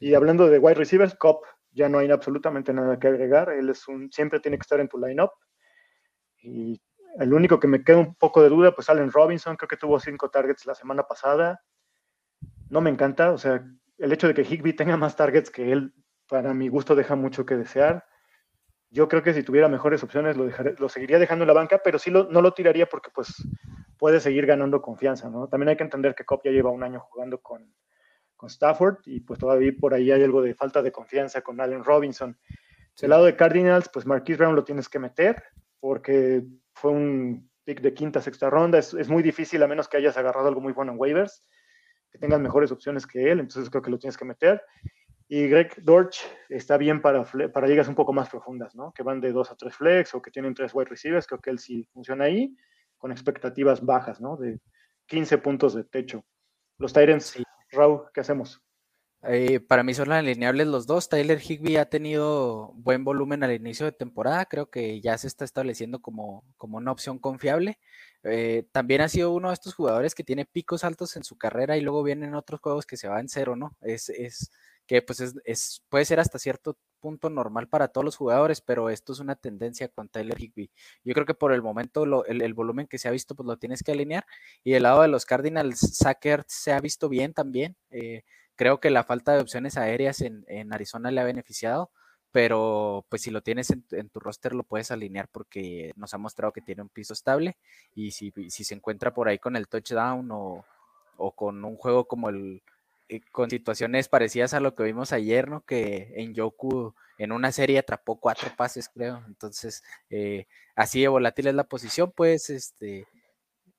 Y hablando de wide receivers, Cop ya no hay absolutamente nada que agregar. Él es un, siempre tiene que estar en tu lineup. Y el único que me queda un poco de duda, pues Allen Robinson, creo que tuvo cinco targets la semana pasada. No me encanta, o sea, el hecho de que Higby tenga más targets que él, para mi gusto, deja mucho que desear. Yo creo que si tuviera mejores opciones lo, lo seguiría dejando en la banca, pero sí lo, no lo tiraría porque pues puede seguir ganando confianza, ¿no? También hay que entender que Cop ya lleva un año jugando con, con Stafford y pues todavía por ahí hay algo de falta de confianza con Allen Robinson. Del lado de Cardinals, pues Marquise Brown lo tienes que meter porque fue un pick de quinta, sexta ronda. Es, es, muy difícil a menos que hayas agarrado algo muy bueno en waivers, que tengas mejores opciones que él, entonces creo que lo tienes que meter. Y Greg Dorch está bien para, para ligas un poco más profundas, ¿no? Que van de dos a tres flex o que tienen tres wide receivers. Creo que él sí funciona ahí, con expectativas bajas, ¿no? De 15 puntos de techo. Los Tyrants, sí. Raúl, ¿qué hacemos? Eh, para mí son alineables los dos. Tyler Higby ha tenido buen volumen al inicio de temporada. Creo que ya se está estableciendo como, como una opción confiable. Eh, también ha sido uno de estos jugadores que tiene picos altos en su carrera y luego vienen otros juegos que se va en cero, ¿no? Es, es, que pues es, puede ser hasta cierto punto normal para todos los jugadores, pero esto es una tendencia con Tyler Higby. Yo creo que por el momento el, volumen que se ha visto, pues lo tienes que alinear. Y del lado de los Cardinals, Sackert se ha visto bien también. Eh, creo que la falta de opciones aéreas en, Arizona le ha beneficiado, pero pues si lo tienes en, tu roster lo puedes alinear porque nos ha mostrado que tiene un piso estable y si, si se encuentra por ahí con el touchdown o, o con un juego como el con situaciones parecidas a lo que vimos ayer, ¿no? Que en Yoku en una serie atrapó cuatro pases, creo. Entonces, eh, así de volátil es la posición, pues, este,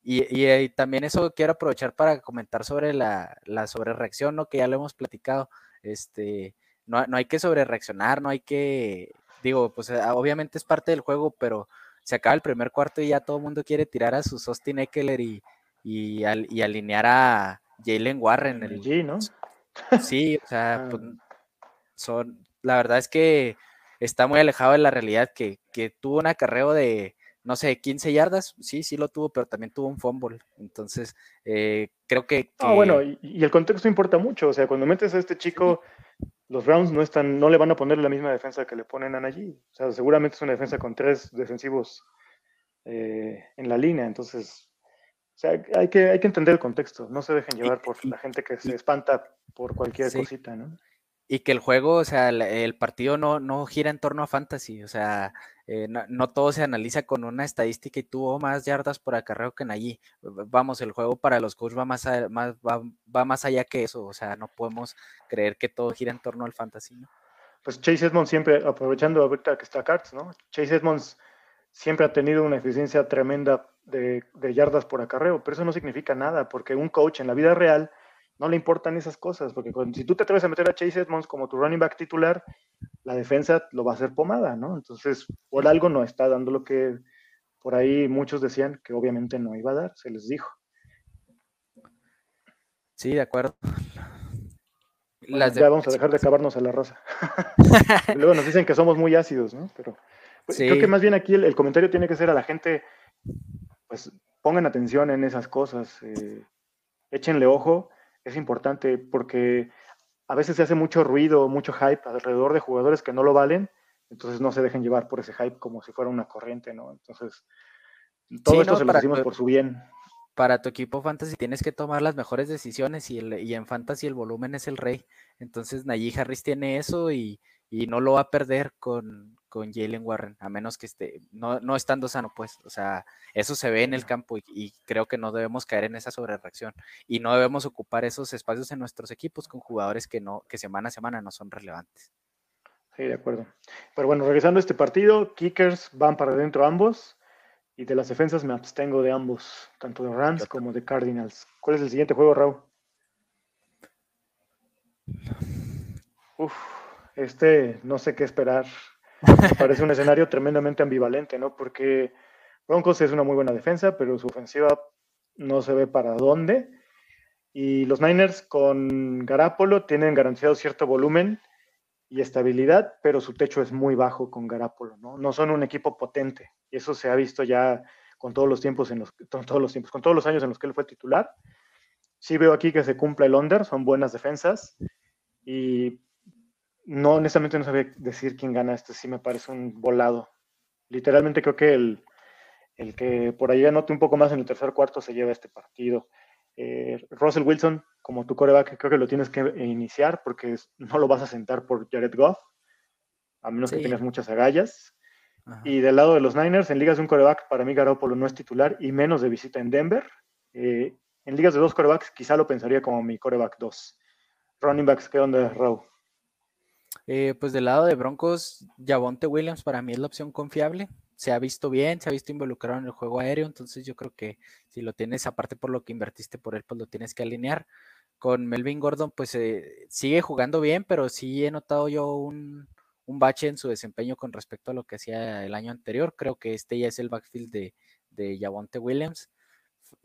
y, y, también eso quiero aprovechar para comentar sobre la, la sobrereacción, ¿no? Que ya lo hemos platicado. Este, no, no hay que sobrereaccionar, no hay que, digo, pues ah, obviamente es parte del juego, pero se acaba el primer cuarto y ya todo el mundo quiere tirar a su Austin Eckler y, y alinear a, Jalen Warren. El, G, ¿no? Sí, o sea, pues, ah. son, la verdad es que está muy alejado de la realidad, que, que tuvo un acarreo de, no sé, 15 yardas, sí, sí lo tuvo, pero también tuvo un fumble. Entonces, eh, creo que... Ah, bueno, y, el contexto importa mucho. O sea, cuando metes a este chico, los Browns no están, no le van a poner la misma defensa que le ponen a allí. O sea, seguramente es una defensa con tres defensivos eh, en la línea. Entonces, o sea, hay que, hay que entender el contexto, no se dejen llevar por la gente que se espanta por cualquier cosita, ¿no? y que el juego, o sea, el, partido no, no gira en torno a fantasy, o sea, eh, no, todo se analiza con una estadística y tuvo más yardas por acarreo que en allí. Vamos, el juego para los coaches va más, más va, más allá que eso, o sea, no podemos creer que todo gira en torno al fantasy, ¿no? Pues Chase Edmonds siempre, aprovechando ahorita que está Carts, ¿no? Chase Edmonds siempre ha tenido una eficiencia tremenda de, de yardas por acarreo, pero eso no significa nada, porque un coach en la vida real no le importan esas cosas, porque si tú te atreves a meter a Chase Edmonds como tu running back titular, la defensa lo va a hacer pomada, ¿no? Entonces, por algo no está dando lo que por ahí muchos decían que obviamente no iba a dar, se les dijo. Sí, de acuerdo. ya vamos a dejar de acabarnos a la raza. Luego nos dicen que somos muy ácidos, ¿no? Pero pues, creo que más bien aquí el, comentario tiene que ser a la gente, pues pongan atención en esas cosas, eh, échenle ojo es importante porque a veces se hace mucho ruido, mucho hype alrededor de jugadores que no lo valen, entonces no se dejen llevar por ese hype como si fuera una corriente, ¿no? Entonces, todo esto se lo decimos por su bien. Para tu equipo fantasy tienes que tomar las mejores decisiones y, el, y en fantasy el volumen es el rey. Entonces Najee Harris tiene eso y, y no lo va a perder con, con Jalen Warren, a menos que esté, no, no estando sano, pues, o sea, eso se ve en el campo y, creo que no debemos caer en esa sobrereacción y no debemos ocupar esos espacios en nuestros equipos con jugadores que no, que semana a semana no son relevantes. Sí, de acuerdo. Pero bueno, regresando a este partido, Kickers van para adentro ambos y de las defensas me abstengo de ambos, tanto de Rams como de Cardinals. ¿Cuál es el siguiente juego, Raúl? Uf, este no sé qué esperar. parece un escenario tremendamente ambivalente, ¿no? Porque Broncos es una muy buena defensa, pero su ofensiva no se ve para dónde. Y los Niners con Garapolo tienen garantizado cierto volumen y estabilidad, pero su techo es muy bajo con Garapolo, ¿no? No son un equipo potente. Y eso se ha visto ya con todos los tiempos, en los, con todos los tiempos, con todos los años en los que él fue titular. Sí veo aquí que se cumple el under, son buenas defensas. Y no, honestamente no sabía decir quién gana. Este sí me parece un volado. Literalmente creo que el, que por ahí anote un poco más en el tercer cuarto se lleva este partido. Eh, Russell Wilson, como tu coreback, creo que lo tienes que iniciar porque no lo vas a sentar por Jared Goff, a menos que tengas muchas agallas. Y del lado de los Niners, en ligas de un coreback, para mí Garoppolo no es titular y menos de visita en Denver. Eh, en ligas de dos corebacks, quizá lo pensaría como mi coreback 2. Running backs, ¿qué onda, Raúl? Eh, pues del lado de Broncos, Javonte Williams para mí es la opción confiable. Se ha visto bien, se ha visto involucrado en el juego aéreo, entonces yo creo que si lo tienes, aparte por lo que invertiste por él, pues lo tienes que alinear. Con Melvin Gordon, pues eh, sigue jugando bien, pero sí he notado yo un, bache en su desempeño con respecto a lo que hacía el año anterior. Creo que este ya es el backfield de, de Javonte Williams,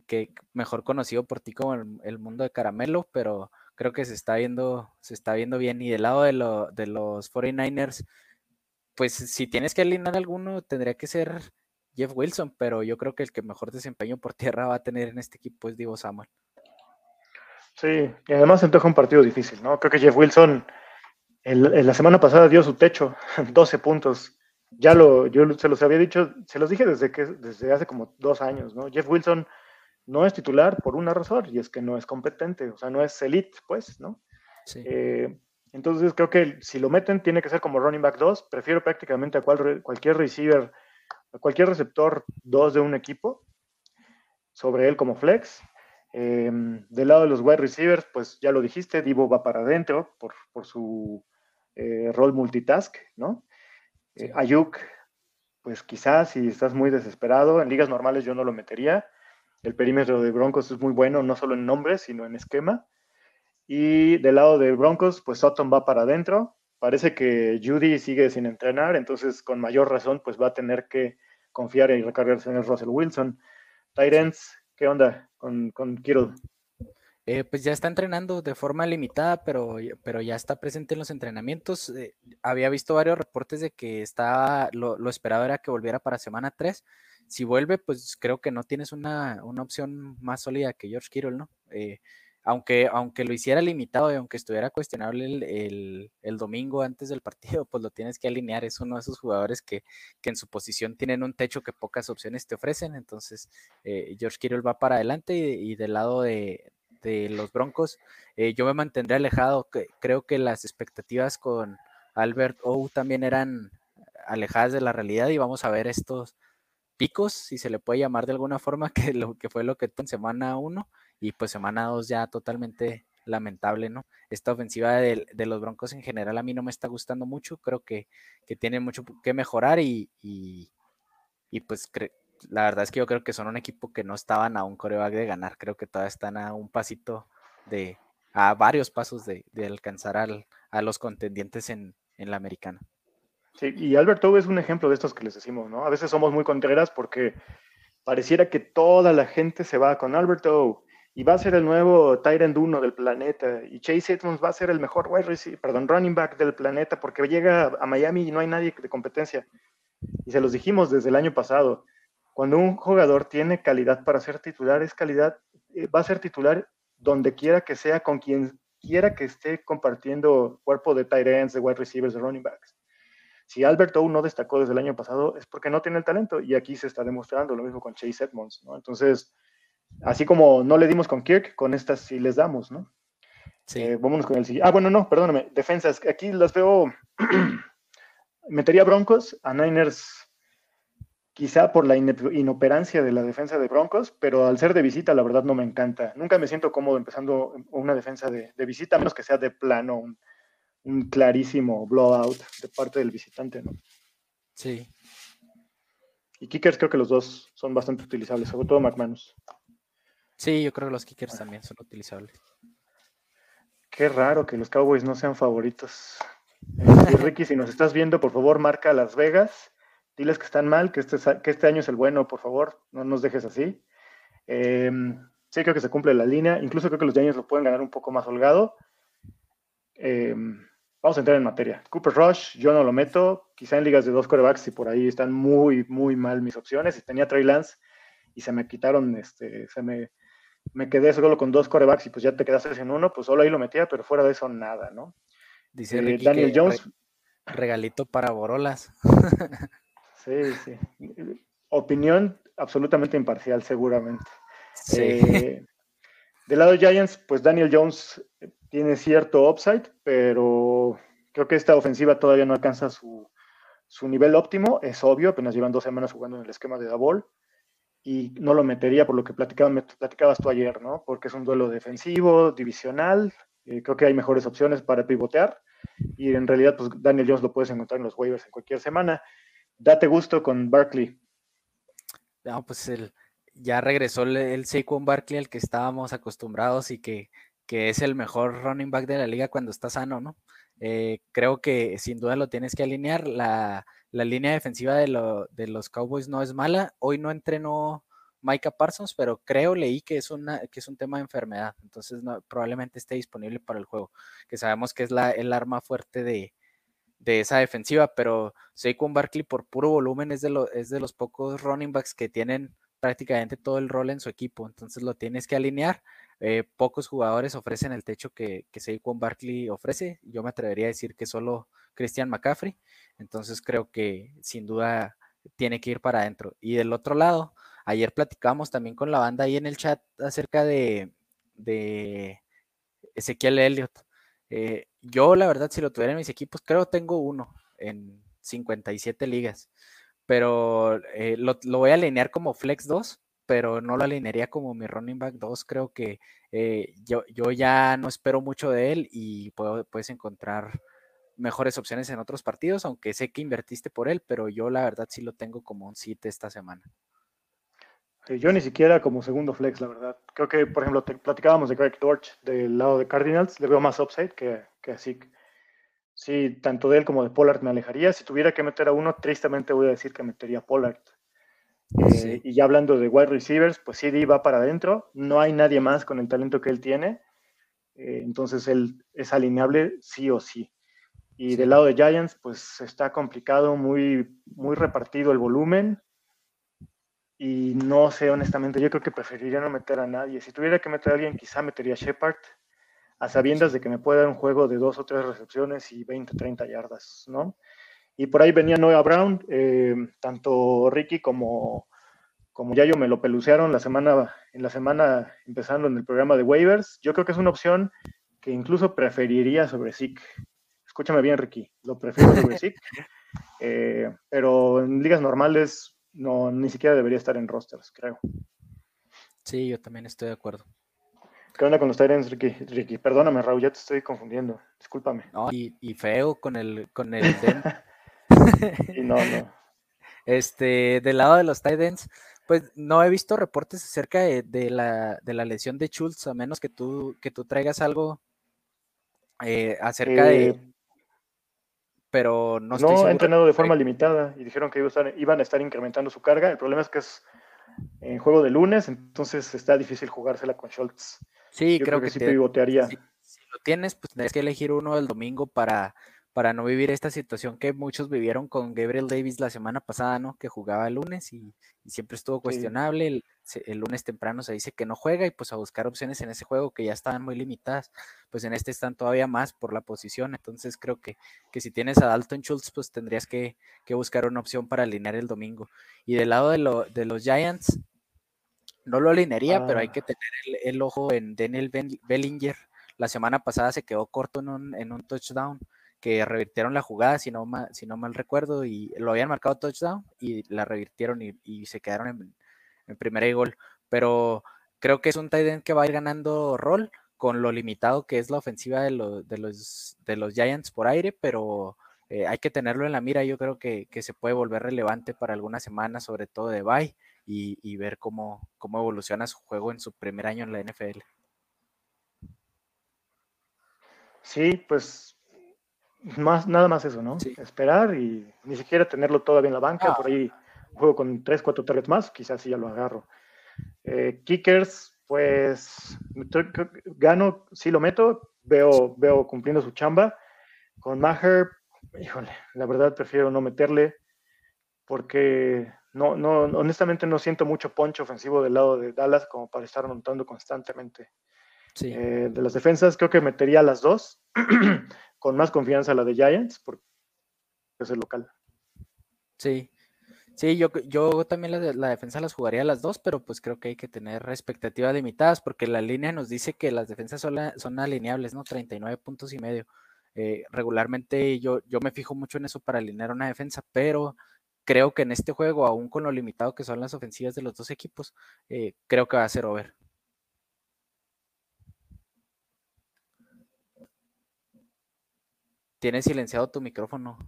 que mejor conocido por ti como el mundo de caramelo, pero creo que se está viendo, se está viendo bien. Y del lado de, lo, de los 49ers, pues si tienes que alinear alguno, tendría que ser Jeff Wilson, pero yo creo que el que mejor desempeño por tierra va a tener en este equipo es Divo Samuel. Sí, y además se antoja un partido difícil, ¿no? Creo que Jeff Wilson el, la semana pasada dio su techo, 12 puntos. Ya lo, yo se los había dicho, se los dije desde que desde hace como dos años, ¿no? Jeff Wilson no es titular por una razón, y es que no es competente, o sea, no es elite, pues, ¿no? Sí. Eh, entonces creo que si lo meten tiene que ser como running back 2, prefiero prácticamente a cualquier receiver, a cualquier receptor 2 de un equipo, sobre él como flex. Eh, del lado de los wide receivers, pues ya lo dijiste, Divo va para adentro por, su eh, rol multitask, ¿no? Ayuk, pues quizás si estás muy desesperado, en ligas normales yo no lo metería. El perímetro de Broncos es muy bueno, no solo en nombre, sino en esquema. Y del lado de Broncos, pues Sutton va para adentro. Parece que Judy sigue sin entrenar, entonces con mayor razón, pues va a tener que confiar y recargarse en el Russell Wilson. Tyrants, ¿qué onda con, con Kittle? Eh, pues ya está entrenando de forma limitada, pero, pero ya está presente en los entrenamientos. Eh, había visto varios reportes de que estaba, lo, lo esperado era que volviera para semana 3 si vuelve, pues creo que no tienes una, opción más sólida que George Kittle, ¿no? Eh, aunque, aunque lo hiciera limitado y aunque estuviera cuestionable el, domingo antes del partido, pues lo tienes que alinear. Es uno de esos jugadores que, en su posición tienen un techo que pocas opciones te ofrecen. Entonces, eh, George Kittle va para adelante y, del lado de, de los Broncos. Eh, yo me mantendré alejado. creo que las expectativas con Albert O también eran alejadas de la realidad y vamos a ver estos picos, si se le puede llamar de alguna forma, que, lo, que fue lo que en semana 1 y pues semana 2 ya totalmente lamentable, ¿no? Esta ofensiva de, los Broncos en general a mí no me está gustando mucho, creo que, que tiene mucho que mejorar y, y, pues la verdad es que yo creo que son un equipo que no estaban a un coreback de ganar, creo que todavía están a un pasito de, a varios pasos de, alcanzar al, a los contendientes en, en la americana. Sí, y Alberto es un ejemplo de estos que les decimos, ¿no? A veces somos muy contreras porque pareciera que toda la gente se va con Alberto y va a ser el nuevo Tyrant 1 del planeta y Chase Edmonds va a ser el mejor wide receiver, perdón, running back del planeta porque llega a Miami y no hay nadie de competencia. Y se los dijimos desde el año pasado, cuando un jugador tiene calidad para ser titular, es calidad, eh, va a ser titular donde quiera que sea, con quien quiera que esté compartiendo cuerpo de tight ends, de wide receivers, de running backs. Si Albert O no destacó desde el año pasado es porque no tiene el talento y aquí se está demostrando lo mismo con Chase Edmonds, ¿no? Entonces, así como no le dimos con Kirk, con estas sí les damos, ¿no? Sí. Eh, vámonos con el siguiente. Ah, bueno, no, perdóname. Defensas. Aquí las veo. metería Broncos, a Niners, quizá por la inoperancia de la defensa de Broncos, pero al ser de visita, la verdad no me encanta. Nunca me siento cómodo empezando una defensa de, de visita, a menos que sea de plano, un, un clarísimo blowout de parte del visitante, ¿no? Sí. Y kickers creo que los dos son bastante utilizables, sobre todo McManus. Sí, yo creo que los kickers también son utilizables. Qué raro que los Cowboys no sean favoritos. Eh, Ricky, si nos estás viendo, por favor, marca Las Vegas. Diles que están mal, que este, que este año es el bueno, por favor, no nos dejes así. Em, sí, creo que se cumple la línea. Incluso creo que los Giants lo pueden ganar un poco más holgado. Eh, Vamos a entrar en materia. Cooper Rush, yo no lo meto, quizá en ligas de dos corebacks y por ahí están muy, muy mal mis opciones. Y tenía Trey Lance y se me quitaron, este, se me, me quedé solo con dos corebacks y pues ya te quedaste en uno, pues solo ahí lo metía, pero fuera de eso nada, ¿no? Dice eh, Daniel Jones. regalito para Borolas. sí, sí. Opinión absolutamente imparcial, seguramente. Sí. Eh, del lado de Giants, pues Daniel Jones tiene cierto upside, pero creo que esta ofensiva todavía no alcanza su, nivel óptimo, es obvio, apenas llevan dos semanas jugando en el esquema de Dabol y no lo metería por lo que platicabas tú ayer, ¿no? Porque es un duelo defensivo, divisional, eh, creo que hay mejores opciones para pivotear y en realidad pues Daniel Jones lo puedes encontrar en los waivers en cualquier semana. Date gusto con Barkley. No, pues el, ya regresó el, el Saquon Barkley al que estábamos acostumbrados y que que es el mejor running back de la liga cuando está sano, ¿no? Eh, creo que sin duda lo tienes que alinear. La, línea defensiva de, los Cowboys no es mala. Hoy no entrenó Micah Parsons, pero creo, leí que es, una, que es un tema de enfermedad. Entonces probablemente esté disponible para el juego, que sabemos que es la, el arma fuerte de, esa defensiva, pero Saquon Barkley por puro volumen es de, es de los pocos running backs que tienen prácticamente todo el rol en su equipo. Entonces lo tienes que alinear. Eh, pocos jugadores ofrecen el techo que, que Saquon Barkley ofrece. Yo me atrevería a decir que solo Christian McCaffrey. Entonces creo que sin duda tiene que ir para adentro. Y del otro lado, ayer platicamos también con la banda ahí en el chat acerca de, de Ezequiel Elliott. Eh, yo, la verdad, si lo tuviera en mis equipos, creo tengo uno en 57 ligas, pero eh, lo, lo, voy a alinear como Flex 2 pero no lo alinearía como mi running back 2. Creo que eh, yo, yo, ya no espero mucho de él y puedes encontrar mejores opciones en otros partidos, aunque sé que invertiste por él, pero yo la verdad sí lo tengo como un 7 esta semana. Yo ni siquiera como segundo flex, la verdad. Creo que, por ejemplo, te platicábamos de Greg Dortch del lado de Cardinals, le veo más upside que, que así. Sí, tanto de él como de Pollard me alejaría. Si tuviera que meter a uno, tristemente voy a decir que metería a Pollard. Eh, y ya hablando de wide receivers, pues CD va para adentro. No hay nadie más con el talento que él tiene. Eh, entonces él es alineable sí o sí. Y del lado de Giants, pues está complicado, muy, muy repartido el volumen. Y no sé, honestamente, yo creo que preferiría no meter a nadie. Si tuviera que meter a alguien, quizá metería a Shepard, a sabiendas de que me puede dar un juego de dos o tres recepciones y 20, 30 yardas, ¿no? Y por ahí venía Noah Brown, eh, tanto Ricky como, como ya yo me lo pelucearon la semana, en la semana empezando en el programa de waivers, yo creo que es una opción que incluso preferiría sobre Zeke. Escúchame bien, Ricky, lo prefiero sobre Zeke, eh, pero en ligas normales no, ni siquiera debería estar en rosters, creo. Sí, yo también estoy de acuerdo. ¿Qué onda con los Tyrants, Ricky? Ricky, perdóname, Raúl, ya te estoy confundiendo. Discúlpame. No, y, feo con el, con el y no, no. Este, del lado de los Titans, pues no he visto reportes acerca de, la, lesión de Schultz, a menos que tú, que tú traigas algo eh, acerca de... Eh, pero no No, ha entrenado de forma limitada y dijeron que iban a estar incrementando su carga. El problema es que es en juego de lunes, entonces está difícil jugársela con Schultz. Sí, creo, que, sí pivotearía. Si, si, lo tienes, pues tendrías que elegir uno del domingo para, para no vivir esta situación que muchos vivieron con Gabriel Davis la semana pasada, ¿no? Que jugaba el lunes y, siempre estuvo cuestionable. El, lunes temprano se dice que no juega y pues a buscar opciones en ese juego que ya estaban muy limitadas, pues en este están todavía más por la posición. Entonces creo que, que si tienes a Dalton Schultz, pues tendrías que, buscar una opción para alinear el domingo. Y del lado de, de los Giants, no lo alinearía, pero hay ah. que tener el, ojo en Daniel Bellinger. La semana pasada se quedó corto en un, en un touchdown que revirtieron la jugada, si no, mal, si no mal recuerdo, y lo habían marcado touchdown y la revirtieron y, se quedaron en, en primera gol. Pero creo que es un tight end que va a ir ganando rol con lo limitado que es la ofensiva de, de, los, de los Giants por aire, pero eh, hay que tenerlo en la mira. Yo creo que, se puede volver relevante para algunas semanas, sobre todo de bye, y, y, ver cómo, cómo evoluciona su juego en su primer año en la NFL. Sí, pues más, nada más eso, ¿no? Esperar y ni siquiera tenerlo todavía en la banca, ah. por ahí juego con 3, 4 targets más, quizás sí ya lo agarro. Eh, kickers, pues gano, sí lo meto, veo, veo cumpliendo su chamba. Con Maher, híjole, la verdad prefiero no meterle porque no, no, honestamente no siento mucho poncho ofensivo del lado de Dallas como para estar montando constantemente. Eh, de las defensas creo que metería las dos. con más confianza la de Giants, porque es el local. Sí, sí, yo, yo también la, la, defensa las jugaría las dos, pero pues creo que hay que tener expectativas limitadas, porque la línea nos dice que las defensas son, son alineables, ¿no? 39 puntos y medio. Eh, regularmente yo, yo me fijo mucho en eso para alinear una defensa, pero creo que en este juego, aún con lo limitado que son las ofensivas de los dos equipos, eh, creo que va a ser over. Tienes silenciado tu micrófono.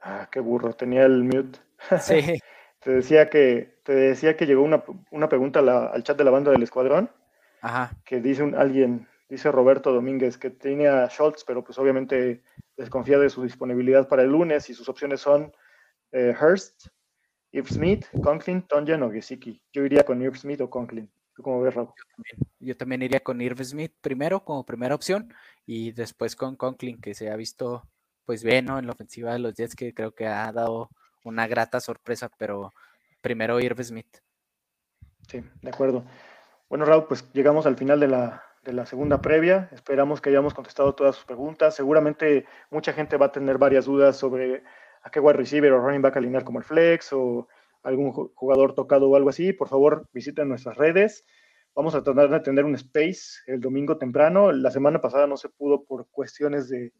Ah, qué burro, tenía el mute. Sí. te decía que, te decía que llegó una, pregunta al chat de la banda del escuadrón. Ajá. Que dice un, alguien, dice Roberto Domínguez, que tiene a Schultz, pero pues obviamente desconfía de su disponibilidad para el lunes y sus opciones son eh, Hurst, Irv Smith, Conklin, Tonjan o Gesicki. Yo iría con Irv Smith o Conklin. ¿Tú cómo ves, Raúl? Yo también, iría con Irv Smith primero como primera opción y después con Conklin, que se ha visto pues bien en la ofensiva de los Jets, que creo que ha dado una grata sorpresa, pero primero Irv Smith. Sí, de acuerdo. Bueno, Raúl, pues llegamos al final de la, de la segunda previa. Esperamos que hayamos contestado todas sus preguntas. Seguramente mucha gente va a tener varias dudas sobre a qué wide receiver o running back alinear como el flex o algún jugador tocado o algo así. Por favor, visiten nuestras redes. Vamos a tratar de tener un space el domingo temprano. La semana pasada no se pudo por cuestiones de,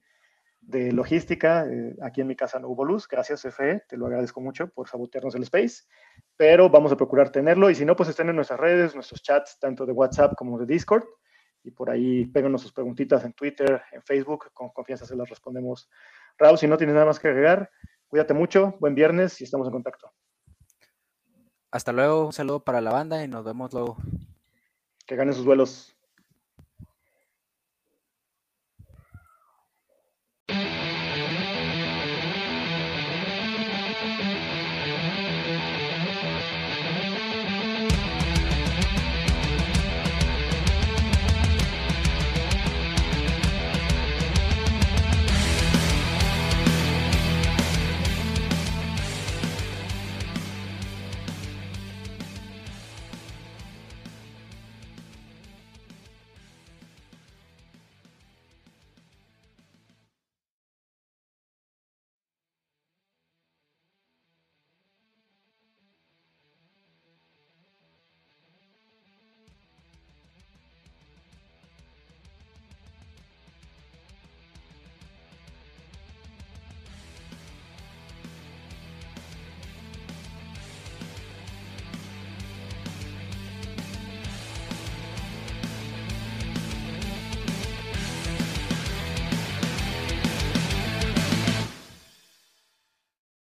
de logística. Eh, aquí en mi casa no hubo luz. Gracias, FE. Te lo agradezco mucho por sabotearnos el space. Pero vamos a procurar tenerlo. Y si no, pues estén en nuestras redes, nuestros chats, tanto de WhatsApp como de Discord y por ahí péganos sus preguntitas en Twitter, en Facebook, con confianza se las respondemos. Raúl, si no tienes nada más que agregar, cuídate mucho, buen viernes y estamos en contacto. Hasta luego, un saludo para la banda y nos vemos luego. Que ganen sus vuelos.